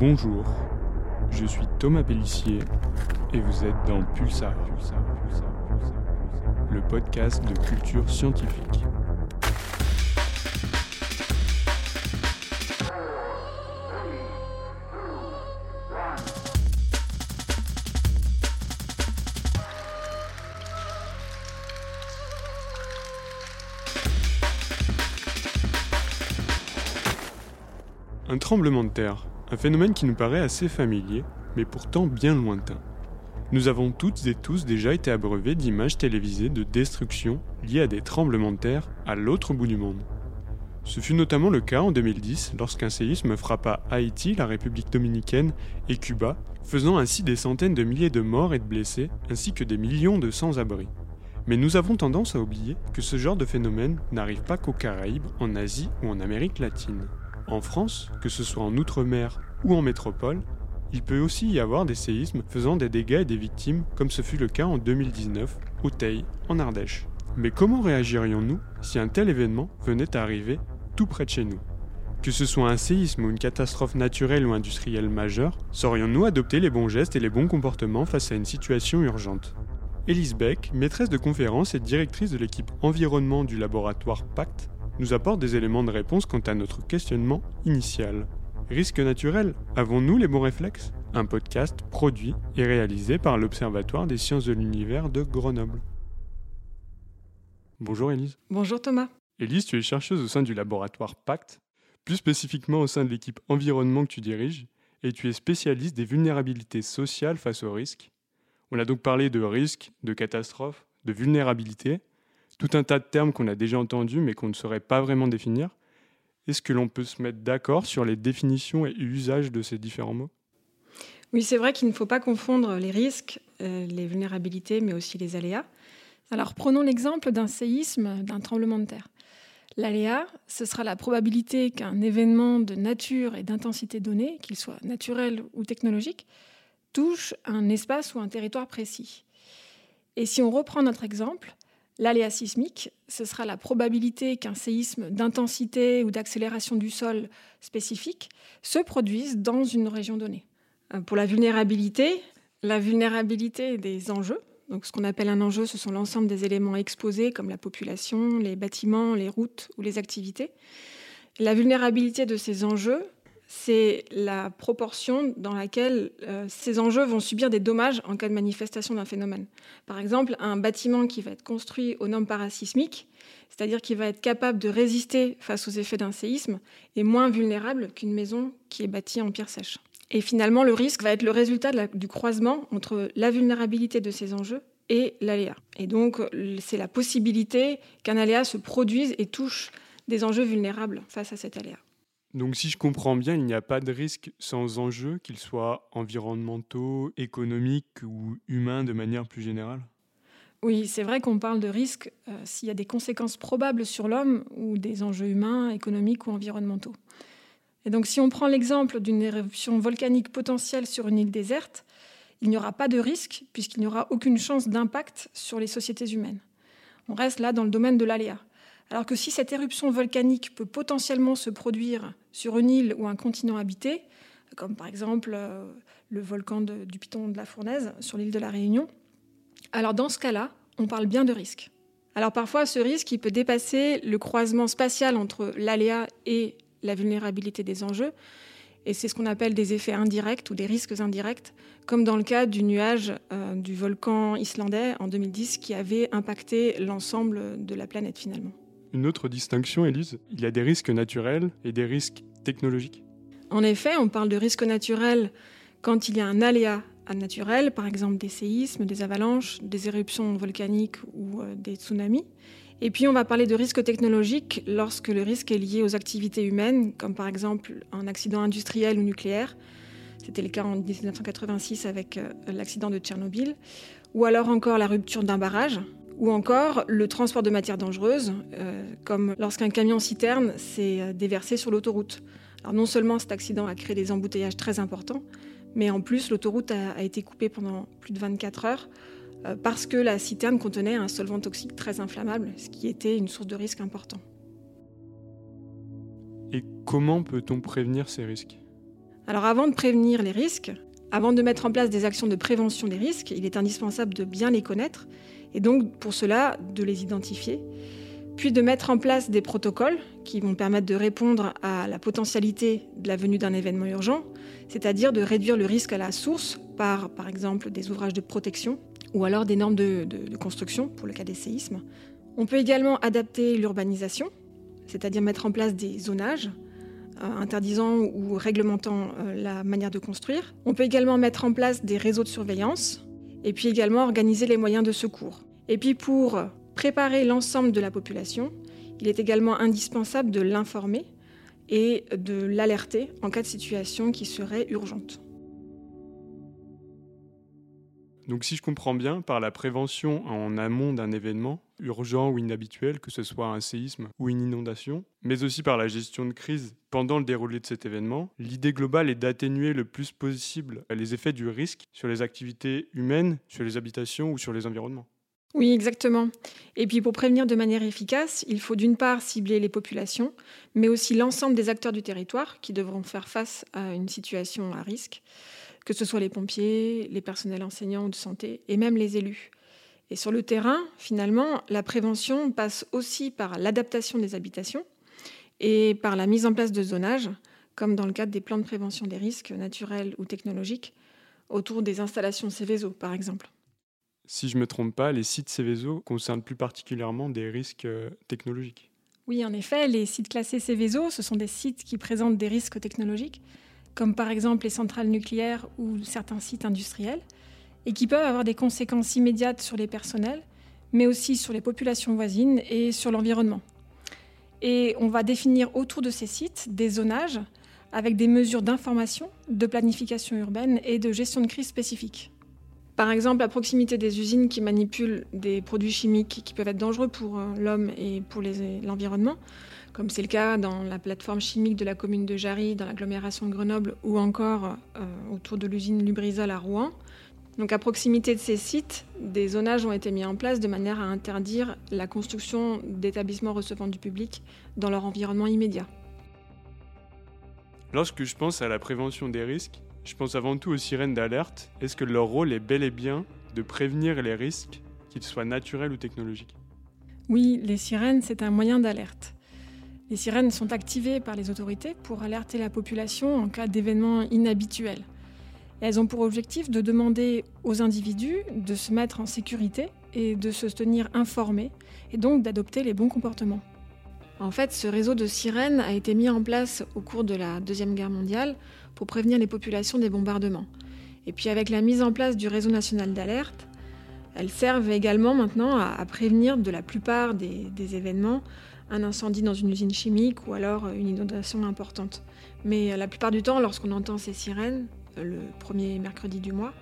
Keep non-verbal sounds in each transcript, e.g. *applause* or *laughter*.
Bonjour, je suis Thomas Pellissier et vous êtes dans Pulsar, le podcast de culture scientifique. Un tremblement de terre, un phénomène qui nous paraît assez familier, mais pourtant bien lointain. Nous avons toutes et tous déjà été abreuvés d'images télévisées de destruction liées à des tremblements de terre à l'autre bout du monde. Ce fut notamment le cas en 2010 lorsqu'un séisme frappa Haïti, la République dominicaine et Cuba, faisant ainsi des centaines de milliers de morts et de blessés, ainsi que des millions de sans-abri. Mais nous avons tendance à oublier que ce genre de phénomène n'arrive pas qu'aux Caraïbes, en Asie ou en Amérique latine. En France, que ce soit en Outre-mer ou en métropole, il peut aussi y avoir des séismes faisant des dégâts et des victimes, comme ce fut le cas en 2019 au Teil, en Ardèche. Mais comment réagirions-nous si un tel événement venait à arriver tout près de chez nous? Que ce soit un séisme ou une catastrophe naturelle ou industrielle majeure, saurions-nous adopter les bons gestes et les bons comportements face à une situation urgente? Elise Beck, maîtresse de conférence et directrice de l'équipe environnement du laboratoire PACT, nous apporte des éléments de réponse quant à notre questionnement initial. Risque naturel, avons-nous les bons réflexes? Un podcast produit et réalisé par l'Observatoire des sciences de l'univers de Grenoble. Bonjour Élise. Bonjour Thomas. Élise, tu es chercheuse au sein du laboratoire PACT, plus spécifiquement au sein de l'équipe environnement que tu diriges, et tu es spécialiste des vulnérabilités sociales face aux risques. On a donc parlé de risques, de catastrophes, de vulnérabilité, tout un tas de termes qu'on a déjà entendus mais qu'on ne saurait pas vraiment définir. Est-ce que l'on peut se mettre d'accord sur les définitions et usages de ces différents mots? Oui, c'est vrai qu'il ne faut pas confondre les risques, euh, les vulnérabilités, mais aussi les aléas. Alors prenons l'exemple d'un séisme, d'un tremblement de terre. L'aléa, ce sera la probabilité qu'un événement de nature et d'intensité donnée, qu'il soit naturel ou technologique, touche un espace ou un territoire précis. Et si on reprend notre exemple, L'aléa sismique, ce sera la probabilité qu'un séisme d'intensité ou d'accélération du sol spécifique se produise dans une région donnée. Euh, pour la vulnérabilité, la vulnérabilité des enjeux, donc ce qu'on appelle un enjeu, ce sont l'ensemble des éléments exposés comme la population, les bâtiments, les routes ou les activités. La vulnérabilité de ces enjeux, c'est la proportion dans laquelle euh, ces enjeux vont subir des dommages en cas de manifestation d'un phénomène. Par exemple, un bâtiment qui va être construit aux normes parasismiques, c'est-à-dire qui va être capable de résister face aux effets d'un séisme, est moins vulnérable qu'une maison qui est bâtie en pierre sèche. Et finalement, le risque va être le résultat du croisement entre la vulnérabilité de ces enjeux et l'aléa. Et donc, c'est la possibilité qu'un aléa se produise et touche des enjeux vulnérables face à cet aléa. Donc si je comprends bien, il n'y a pas de risque sans enjeu, qu'ils soient environnementaux, économiques ou humains de manière plus générale? Oui, c'est vrai qu'on parle de risque euh, s'il y a des conséquences probables sur l'homme ou des enjeux humains, économiques ou environnementaux. Et donc si on prend l'exemple d'une éruption volcanique potentielle sur une île déserte, il n'y aura pas de risque puisqu'il n'y aura aucune chance d'impact sur les sociétés humaines. On reste là dans le domaine de l'aléa. Alors que si cette éruption volcanique peut potentiellement se produire sur une île ou un continent habité, comme par exemple euh, le volcan du Piton de la Fournaise sur l'île de la Réunion, alors dans ce cas-là, on parle bien de risque. Alors parfois, ce risque, peut dépasser le croisement spatial entre l'aléa et la vulnérabilité des enjeux, et c'est ce qu'on appelle des effets indirects ou des risques indirects, comme dans le cas du nuage euh, du volcan islandais en 2010 qui avait impacté l'ensemble de la planète finalement. Une autre distinction, Elise, il y a des risques naturels et des risques technologiques. En effet, on parle de risques naturels quand il y a un aléa naturel, par exemple des séismes, des avalanches, des éruptions volcaniques ou euh, des tsunamis. Et puis on va parler de risques technologiques lorsque le risque est lié aux activités humaines, comme par exemple un accident industriel ou nucléaire. C'était le cas en 1986 avec euh, l'accident de Tchernobyl. Ou alors encore la rupture d'un barrage, ou encore le transport de matières dangereuses, euh, comme lorsqu'un camion citerne s'est euh, déversé sur l'autoroute. Alors non seulement cet accident a créé des embouteillages très importants, mais en plus l'autoroute a, été coupée pendant plus de 24 heures euh, parce que la citerne contenait un solvant toxique très inflammable, ce qui était une source de risque important. Et comment peut-on prévenir ces risques? Alors avant de prévenir les risques, avant de mettre en place des actions de prévention des risques, il est indispensable de bien les connaître et donc pour cela de les identifier, puis de mettre en place des protocoles qui vont permettre de répondre à la potentialité de la venue d'un événement urgent, c'est-à-dire de réduire le risque à la source par par exemple des ouvrages de protection ou alors des normes de, construction pour le cas des séismes. On peut également adapter l'urbanisation, c'est-à-dire mettre en place des zonages euh, interdisant ou réglementant euh, la manière de construire. On peut également mettre en place des réseaux de surveillance et puis également organiser les moyens de secours. Et puis pour préparer l'ensemble de la population, il est également indispensable de l'informer et de l'alerter en cas de situation qui serait urgente. Donc si je comprends bien, par la prévention en amont d'un événement, urgent ou inhabituel, que ce soit un séisme ou une inondation, mais aussi par la gestion de crise pendant le déroulé de cet événement, l'idée globale est d'atténuer le plus possible les effets du risque sur les activités humaines, sur les habitations ou sur les environnements. Oui, exactement. Et puis pour prévenir de manière efficace, il faut d'une part cibler les populations, mais aussi l'ensemble des acteurs du territoire qui devront faire face à une situation à risque que ce soit les pompiers, les personnels enseignants ou de santé, et même les élus. Et sur le terrain, finalement, la prévention passe aussi par l'adaptation des habitations et par la mise en place de zonages, comme dans le cadre des plans de prévention des risques naturels ou technologiques, autour des installations Céveso, par exemple. Si je ne me trompe pas, les sites Céveso concernent plus particulièrement des risques euh, technologiques. Oui, en effet, les sites classés Céveso, ce sont des sites qui présentent des risques technologiques comme par exemple les centrales nucléaires ou certains sites industriels, et qui peuvent avoir des conséquences immédiates sur les personnels, mais aussi sur les populations voisines et sur l'environnement. Et on va définir autour de ces sites des zonages avec des mesures d'information, de planification urbaine et de gestion de crise spécifiques. Par exemple, à proximité des usines qui manipulent des produits chimiques qui peuvent être dangereux pour euh, l'homme et pour l'environnement, comme c'est le cas dans la plateforme chimique de la commune de Jarry, dans l'agglomération de Grenoble, ou encore euh, autour de l'usine Lubrizol à Rouen. Donc à proximité de ces sites, des zonages ont été mis en place de manière à interdire la construction d'établissements recevant du public dans leur environnement immédiat. Lorsque je pense à la prévention des risques, je pense avant tout aux sirènes d'alerte. Est-ce que leur rôle est bel et bien de prévenir les risques, qu'ils soient naturels ou technologiques? Oui, les sirènes, c'est un moyen d'alerte. Les sirènes sont activées par les autorités pour alerter la population en cas d'événements elles ont pour objectif de demander aux individus de se mettre en sécurité et de se tenir informés et donc d'adopter les bons comportements. En fait, ce réseau de sirènes a été mis en place au cours de la Deuxième Guerre mondiale pour prévenir les populations des bombardements. Et puis avec la mise en place du réseau national d'alerte, elles servent également maintenant à, prévenir de la plupart des événements un incendie dans une usine chimique ou alors une inondation importante. Mais euh, la plupart du temps, lorsqu'on entend ces sirènes, le premier mercredi du mois,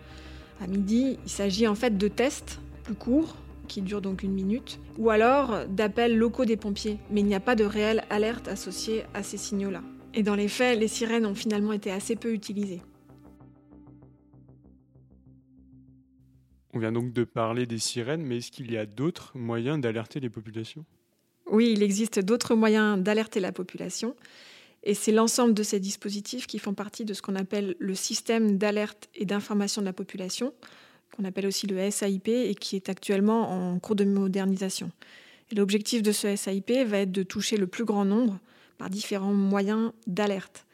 à midi, il s'agit en fait de tests plus courts, qui durent donc une minute, ou alors d'appels locaux des pompiers. Mais il n'y a pas de réelle alerte associée à ces signaux-là. Et dans les faits, les sirènes ont finalement été assez peu utilisées. On vient donc de parler des sirènes, mais est-ce qu'il y a d'autres moyens d'alerter les populations? Oui, il existe d'autres moyens d'alerter la population. Et c'est l'ensemble de ces dispositifs qui font partie de ce qu'on appelle le système d'alerte et d'information de la population, qu'on appelle aussi le SAIP et qui est actuellement en cours de modernisation. l'objectif de ce SAIP va être de toucher le plus grand nombre par différents moyens d'alerte.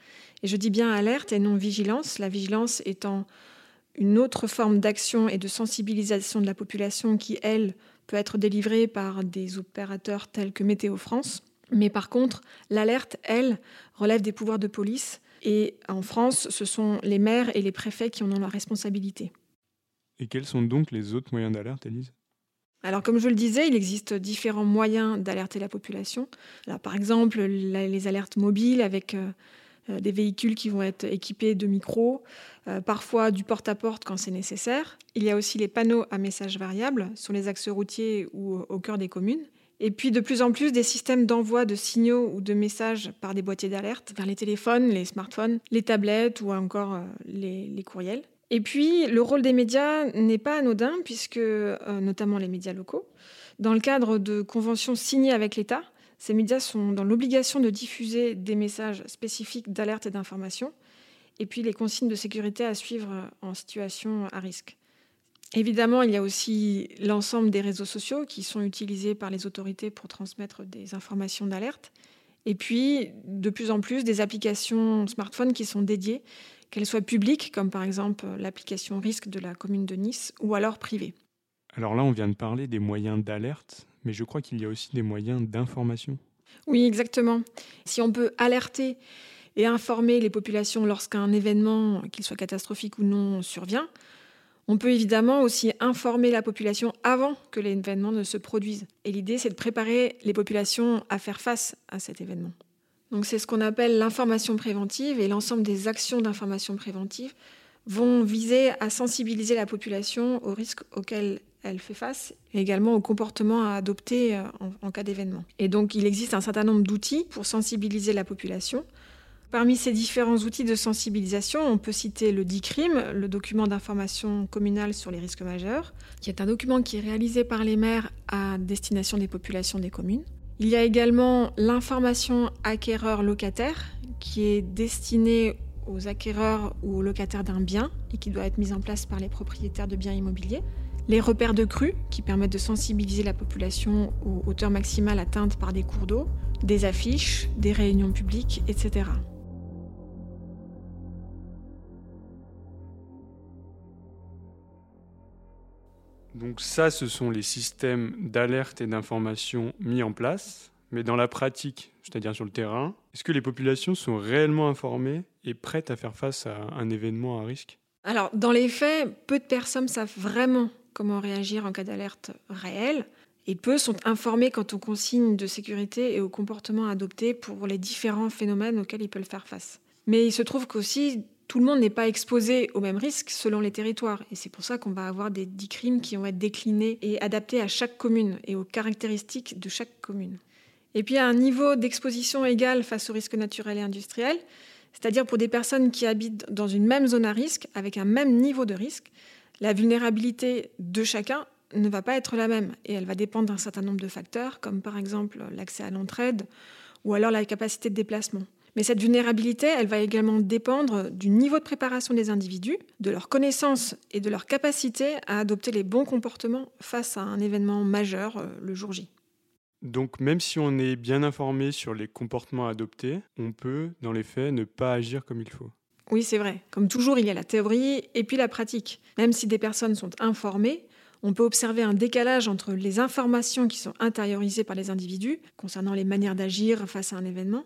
Et je dis bien alerte et non vigilance, la vigilance étant une autre forme d'action et de sensibilisation de la population qui, elle, peut être délivrée par des opérateurs tels que Météo France. Mais par contre, l'alerte, elle, relève des pouvoirs de police. Et en France, ce sont les maires et les préfets qui en ont la responsabilité. Et quels sont donc les autres moyens d'alerte, Elise alors, comme je le disais, il existe différents moyens d'alerter la population. Alors, par exemple, les alertes mobiles avec euh, euh, des véhicules qui vont être équipés de micros, euh, parfois du porte-à-porte quand c'est nécessaire. Il y a aussi les panneaux à messages variables sur les axes routiers ou au cœur des communes. Et puis de plus en plus des systèmes d'envoi de signaux ou de messages par des boîtiers d'alerte vers les téléphones, les smartphones, les tablettes ou encore euh, les, courriels. Et puis le rôle des médias n'est pas anodin puisque, notamment les médias locaux, dans le cadre de conventions signées avec l'État, ces médias sont dans l'obligation de diffuser des messages spécifiques d'alerte et d'information. et puis les consignes de sécurité à suivre en situation à risque. Évidemment, il y a aussi l'ensemble des réseaux sociaux qui sont utilisés par les autorités pour transmettre des informations d'alerte. Et puis, de plus en plus, des applications smartphones qui sont dédiées, qu'elles soient publiques, comme par exemple l'application risque de la commune de Nice, ou alors privées. Alors là, on vient de parler des moyens d'alerte, mais je crois qu'il y a aussi des moyens d'information. Oui, exactement. Si on peut alerter et informer les populations lorsqu'un événement, qu'il soit catastrophique ou non, survient, on peut évidemment aussi informer la population avant que l'événement ne se produise. Et l'idée, c'est de préparer les populations à faire face à cet événement. Donc c'est ce qu'on appelle l'information préventive et l'ensemble des actions d'information préventive vont viser à sensibiliser la population aux risques auxquels elle fait face et également aux comportements à adopter euh, en, en cas d'événement. Et donc il existe un certain nombre d'outils pour sensibiliser la population Parmi ces différents outils de sensibilisation, on peut citer le DICRIM, le document d'information communale sur les risques majeurs, qui est un document qui est réalisé par les maires à destination des populations des communes. Il y a également l'information acquéreur-locataire, qui est destinée aux acquéreurs ou aux locataires d'un bien et qui doit être mise en place par les propriétaires de biens immobiliers. Les repères de crues, qui permettent de sensibiliser la population aux hauteurs maximales atteintes par des cours d'eau, des affiches, des réunions publiques, etc. Donc ça, ce sont les systèmes d'alerte et d'information mis en place. Mais dans la pratique, c'est-à-dire sur le terrain, est-ce que les populations sont réellement informées et prêtes à faire face à un événement à risque? Alors, dans les faits, peu de personnes savent vraiment comment réagir en cas d'alerte réelle. Et peu sont informés quant aux consignes de sécurité et aux comportements adoptés pour les différents phénomènes auxquels ils peuvent faire face. Mais il se trouve qu'aussi, tout le monde n'est pas exposé aux mêmes risques selon les territoires. Et c'est pour ça qu'on va avoir des dix crimes qui vont être déclinés et adaptés à chaque commune et aux caractéristiques de chaque commune. Et puis à un niveau d'exposition égal face aux risques naturels et industriels, c'est-à-dire pour des personnes qui habitent dans une même zone à risque, avec un même niveau de risque, la vulnérabilité de chacun ne va pas être la même et elle va dépendre d'un certain nombre de facteurs, comme par exemple l'accès à l'entraide ou alors la capacité de déplacement. Mais cette vulnérabilité, elle va également dépendre du niveau de préparation des individus, de leur connaissance et de leur capacité à adopter les bons comportements face à un événement majeur euh, le jour J. Donc même si on est bien informé sur les comportements adoptés, on peut, dans les faits, ne pas agir comme il faut. Oui, c'est vrai. Comme toujours, il y a la théorie et puis la pratique. Même si des personnes sont informées, on peut observer un décalage entre les informations qui sont intériorisées par les individus concernant les manières d'agir face à un événement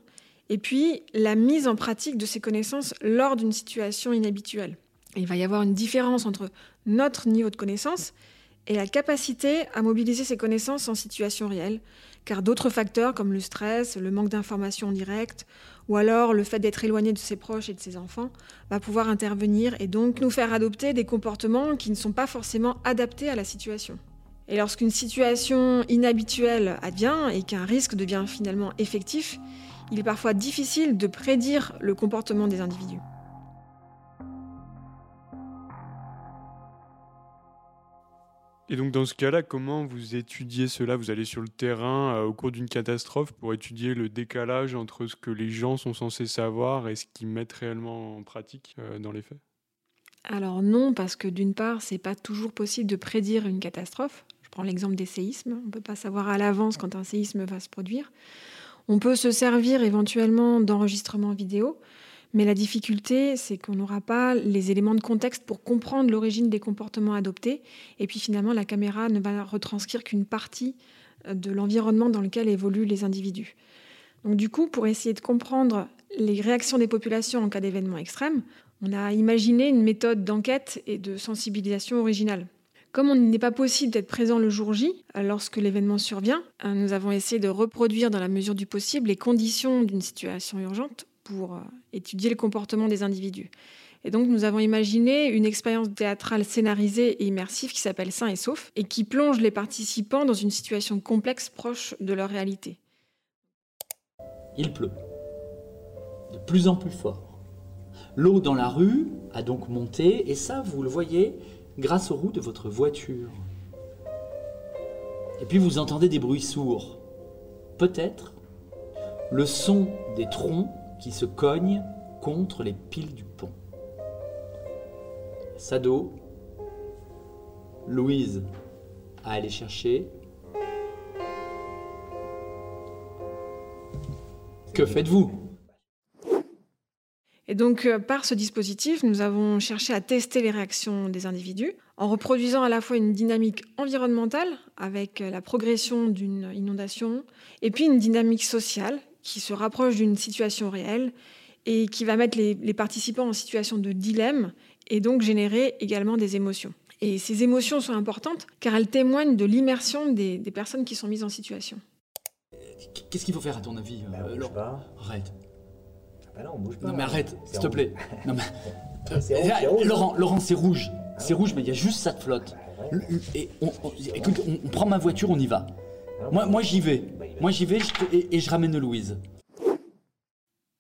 et puis la mise en pratique de ces connaissances lors d'une situation inhabituelle. Il va y avoir une différence entre notre niveau de connaissance et la capacité à mobiliser ces connaissances en situation réelle, car d'autres facteurs comme le stress, le manque d'informations directes, ou alors le fait d'être éloigné de ses proches et de ses enfants, va pouvoir intervenir et donc nous faire adopter des comportements qui ne sont pas forcément adaptés à la situation. Et lorsqu'une situation inhabituelle advient et qu'un risque devient finalement effectif, il est parfois difficile de prédire le comportement des individus. Et donc dans ce cas-là, comment vous étudiez cela? Vous allez sur le terrain euh, au cours d'une catastrophe pour étudier le décalage entre ce que les gens sont censés savoir et ce qu'ils mettent réellement en pratique euh, dans les faits? Alors non, parce que d'une part, c'est pas toujours possible de prédire une catastrophe. Je prends l'exemple des séismes. On ne peut pas savoir à l'avance quand un séisme va se produire. On peut se servir éventuellement d'enregistrements vidéo, mais la difficulté, c'est qu'on n'aura pas les éléments de contexte pour comprendre l'origine des comportements adoptés. Et puis finalement, la caméra ne va retranscrire qu'une partie euh, de l'environnement dans lequel évoluent les individus. Donc du coup, pour essayer de comprendre les réactions des populations en cas d'événement extrême, on a imaginé une méthode d'enquête et de sensibilisation originale. Comme il n'est pas possible d'être présent le jour J euh, lorsque l'événement survient, euh, nous avons essayé de reproduire dans la mesure du possible les conditions d'une situation urgente pour euh, étudier le comportement des individus. Et donc nous avons imaginé une expérience théâtrale scénarisée et immersive qui s'appelle Sain et Sauf et qui plonge les participants dans une situation complexe proche de leur réalité. Il pleut, de plus en plus fort. L'eau dans la rue a donc monté et ça, vous le voyez, grâce aux roues de votre voiture. Et puis vous entendez des bruits sourds. Peut-être le son des troncs qui se cognent contre les piles du pont. Sado, Louise à aller chercher. Que faites-vous? Et donc, euh, par ce dispositif, nous avons cherché à tester les réactions des individus en reproduisant à la fois une dynamique environnementale avec euh, la progression d'une inondation et puis une dynamique sociale qui se rapproche d'une situation réelle et qui va mettre les, les participants en situation de dilemme et donc générer également des émotions. Et ces émotions sont importantes car elles témoignent de l'immersion des, des personnes qui sont mises en situation. Qu'est-ce qu'il faut faire à ton avis Bah, euh. Arrête. Ah bah non, on bouge pas. Non mais arrête, s'il te plaît. Non mais... *laughs* euh, C'est rouge, là, c'est rouge. Laurent, Laurent, c'est rouge. C'est ouais. rouge, mais il y a juste ça de flotte. Ouais. Le- Et on, on- écoute, on, on prend ma voiture, on y va. Non, Moi, mais- moi j'y vais. Bah, Moi j'y vais je te- et, et je ramène Louise.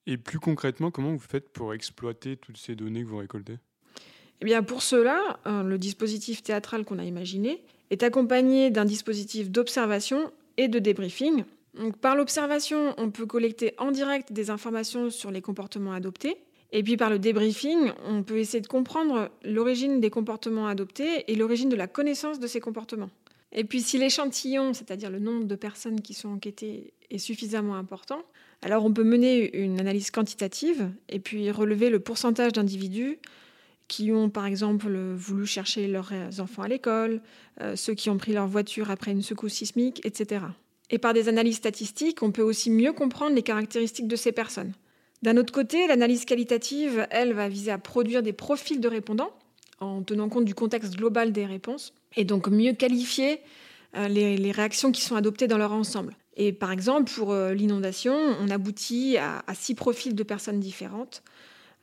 Et plus concrètement, comment vous faites pour exploiter toutes ces données que vous récoltez? Eh bien, pour cela, euh, le dispositif théâtral qu'on a imaginé est accompagné d'un dispositif d'observation et de débriefing. Par l'observation, on peut collecter en direct des informations sur les comportements adoptés. Et puis par le débriefing, on peut essayer de comprendre l'origine des comportements adoptés et l'origine de la connaissance de ces comportements. Et puis si l'échantillon, c'est-à-dire le nombre de personnes qui sont enquêtées, est suffisamment important, alors on peut mener une analyse quantitative et puis relever le pourcentage d'individus qui ont par exemple voulu chercher leurs enfants à l'école, euh, ceux qui ont pris leur voiture après une secousse sismique, etc. Et par des analyses statistiques, on peut aussi mieux comprendre les caractéristiques de ces personnes. D'un autre côté, l'analyse qualitative, elle, va viser à produire des profils de répondants en tenant compte du contexte global des réponses et donc mieux qualifier euh, les, réactions qui sont adoptées dans leur ensemble. Et par exemple, pour euh, l'inondation, on aboutit à, six profils de personnes différentes.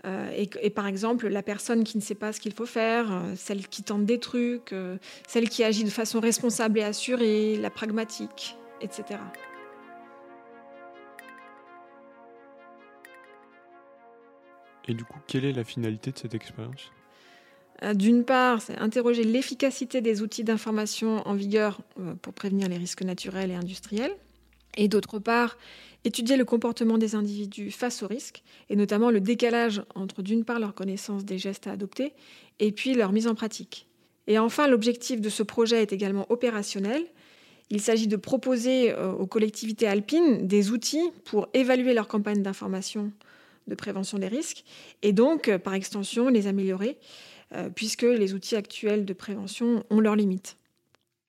Euh, et, par exemple, la personne qui ne sait pas ce qu'il faut faire, celle qui tente des trucs, celle qui agit de façon responsable et assurée, la pragmatique, etc. Et du coup, quelle est la finalité de cette expérience? Euh, D'une part, c'est interroger l'efficacité des outils d'information en vigueur euh, pour prévenir les risques naturels et industriels. Et d'autre part, étudier le comportement des individus face aux risques, et notamment le décalage entre d'une part leur connaissance des gestes à adopter et puis leur mise en pratique. Et enfin, l'objectif de ce projet est également opérationnel. Il s'agit de proposer euh, aux collectivités alpines des outils pour évaluer leur campagne d'information de prévention des risques et donc, euh, par extension, les améliorer euh, puisque les outils actuels de prévention ont leurs limites.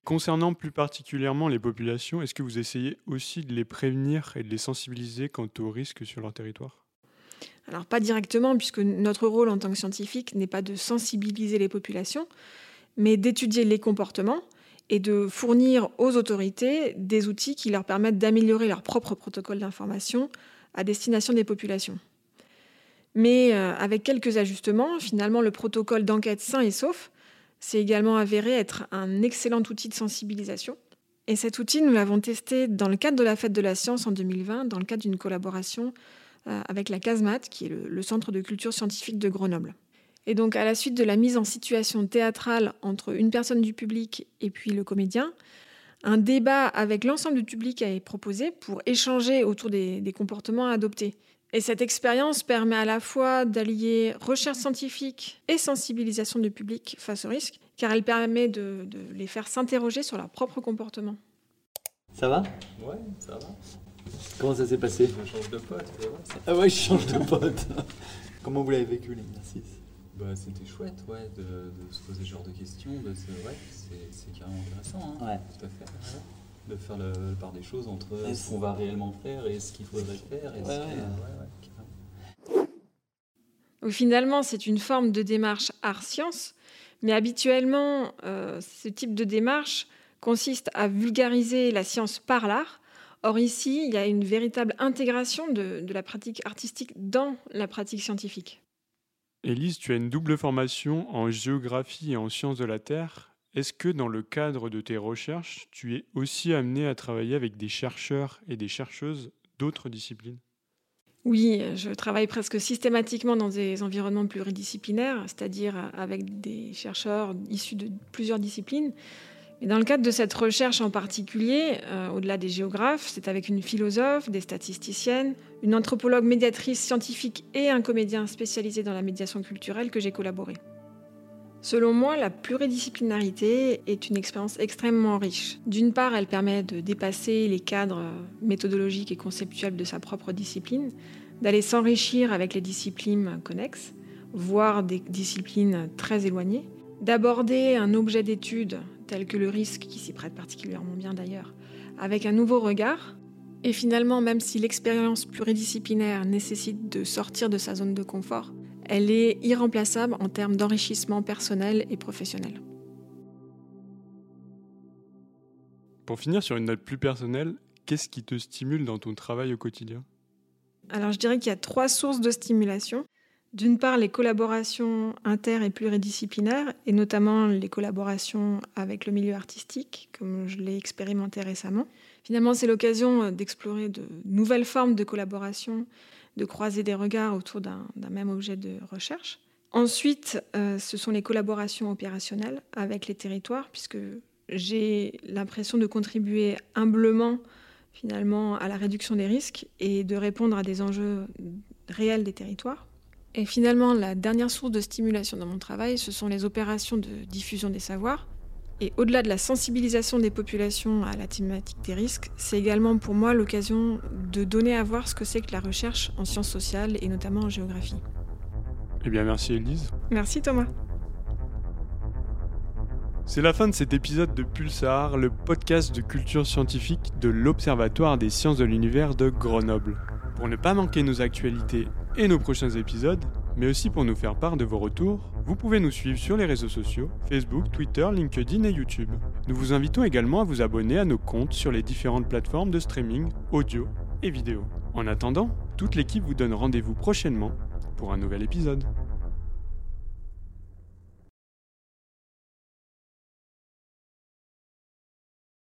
Concernant plus particulièrement les populations, est-ce que vous essayez aussi de les prévenir et de les sensibiliser quant aux risques sur leur territoire? Alors pas directement, puisque notre rôle en tant que scientifique n'est pas de sensibiliser les populations, mais d'étudier les comportements et de fournir aux autorités des outils qui leur permettent d'améliorer leur propre protocole d'information à destination des populations. Mais euh, avec quelques ajustements, finalement, le protocole d'enquête sain et sauf s'est également avéré être un excellent outil de sensibilisation. Et cet outil, nous l'avons testé dans le cadre de la Fête de la Science en 2020, dans le cadre d'une collaboration euh, avec la CASMAT, qui est le, le Centre de culture scientifique de Grenoble. Et donc, à la suite de la mise en situation théâtrale entre une personne du public et puis le comédien, un débat avec l'ensemble du public a été proposé pour échanger autour des, des comportements à adopter. Et cette expérience permet à la fois d'allier recherche scientifique et sensibilisation du public face au risque, car elle permet de, de les faire s'interroger sur leur propre comportement. Ça va? Ouais, ça va. Comment ça s'est passé? Je change de pote, Ah ouais, je change de pote. *laughs* Comment vous l'avez vécu l'exercice Bah, c'était chouette, ouais, de, de se poser ce genre de questions. de se- ouais, c'est c'est carrément intéressant, hein. Ouais. Tout à fait. ouais. De faire le, le part des choses entre Ouais, ce qu'on va réellement faire et ce qu'il faudrait faire. Et Ouais, ce ouais. que- ouais, ouais, carrément. Donc, finalement, c'est une forme de démarche art-science, mais habituellement, euh, ce type de démarche consiste à vulgariser la science par l'art. Or, ici, il y a une véritable intégration de, de la pratique artistique dans la pratique scientifique. Élise, tu as une double formation en géographie et en sciences de la Terre. Est-ce que dans le cadre de tes recherches, tu es aussi amené à travailler avec des chercheurs et des chercheuses d'autres disciplines? Oui, je travaille presque systématiquement dans des environnements pluridisciplinaires, c'est-à-dire avec des chercheurs issus de plusieurs disciplines. Et dans le cadre de cette recherche en particulier, euh, au-delà des géographes, c'est avec une philosophe, des statisticiennes, une anthropologue médiatrice scientifique et un comédien spécialisé dans la médiation culturelle que j'ai collaboré. Selon moi, la pluridisciplinarité est une expérience extrêmement riche. D'une part, elle permet de dépasser les cadres méthodologiques et conceptuels de sa propre discipline, d'aller s'enrichir avec les disciplines connexes, voire des disciplines très éloignées, d'aborder un objet d'étude tel que le risque, qui s'y prête particulièrement bien d'ailleurs, avec un nouveau regard. Et finalement, même si l'expérience pluridisciplinaire nécessite de sortir de sa zone de confort, elle est irremplaçable en termes d'enrichissement personnel et professionnel. Pour finir sur une note plus personnelle, qu'est-ce qui te stimule dans ton travail au quotidien? Alors je dirais qu'il y a trois sources de stimulation. D'une part, les collaborations inter et pluridisciplinaires, et notamment les collaborations avec le milieu artistique, comme je l'ai expérimenté récemment. Finalement, c'est l'occasion d'explorer de nouvelles formes de collaboration de croiser des regards autour d'un même objet de recherche. Ensuite, euh, ce sont les collaborations opérationnelles avec les territoires, puisque j'ai l'impression de contribuer humblement finalement à la réduction des risques et de répondre à des enjeux réels des territoires. Et finalement, la dernière source de stimulation dans mon travail, ce sont les opérations de diffusion des savoirs, et au-delà de la sensibilisation des populations à la thématique des risques, c'est également pour moi l'occasion de donner à voir ce que c'est que la recherche en sciences sociales et notamment en géographie. Eh bien merci Elise. Merci Thomas. C'est la fin de cet épisode de Pulsar, le podcast de culture scientifique de l'Observatoire des sciences de l'univers de Grenoble. Pour ne pas manquer nos actualités et nos prochains épisodes, mais aussi pour nous faire part de vos retours, vous pouvez nous suivre sur les réseaux sociaux, Facebook, Twitter, LinkedIn et YouTube. Nous vous invitons également à vous abonner à nos comptes sur les différentes plateformes de streaming, audio et vidéo. En attendant, toute l'équipe vous donne rendez-vous prochainement pour un nouvel épisode.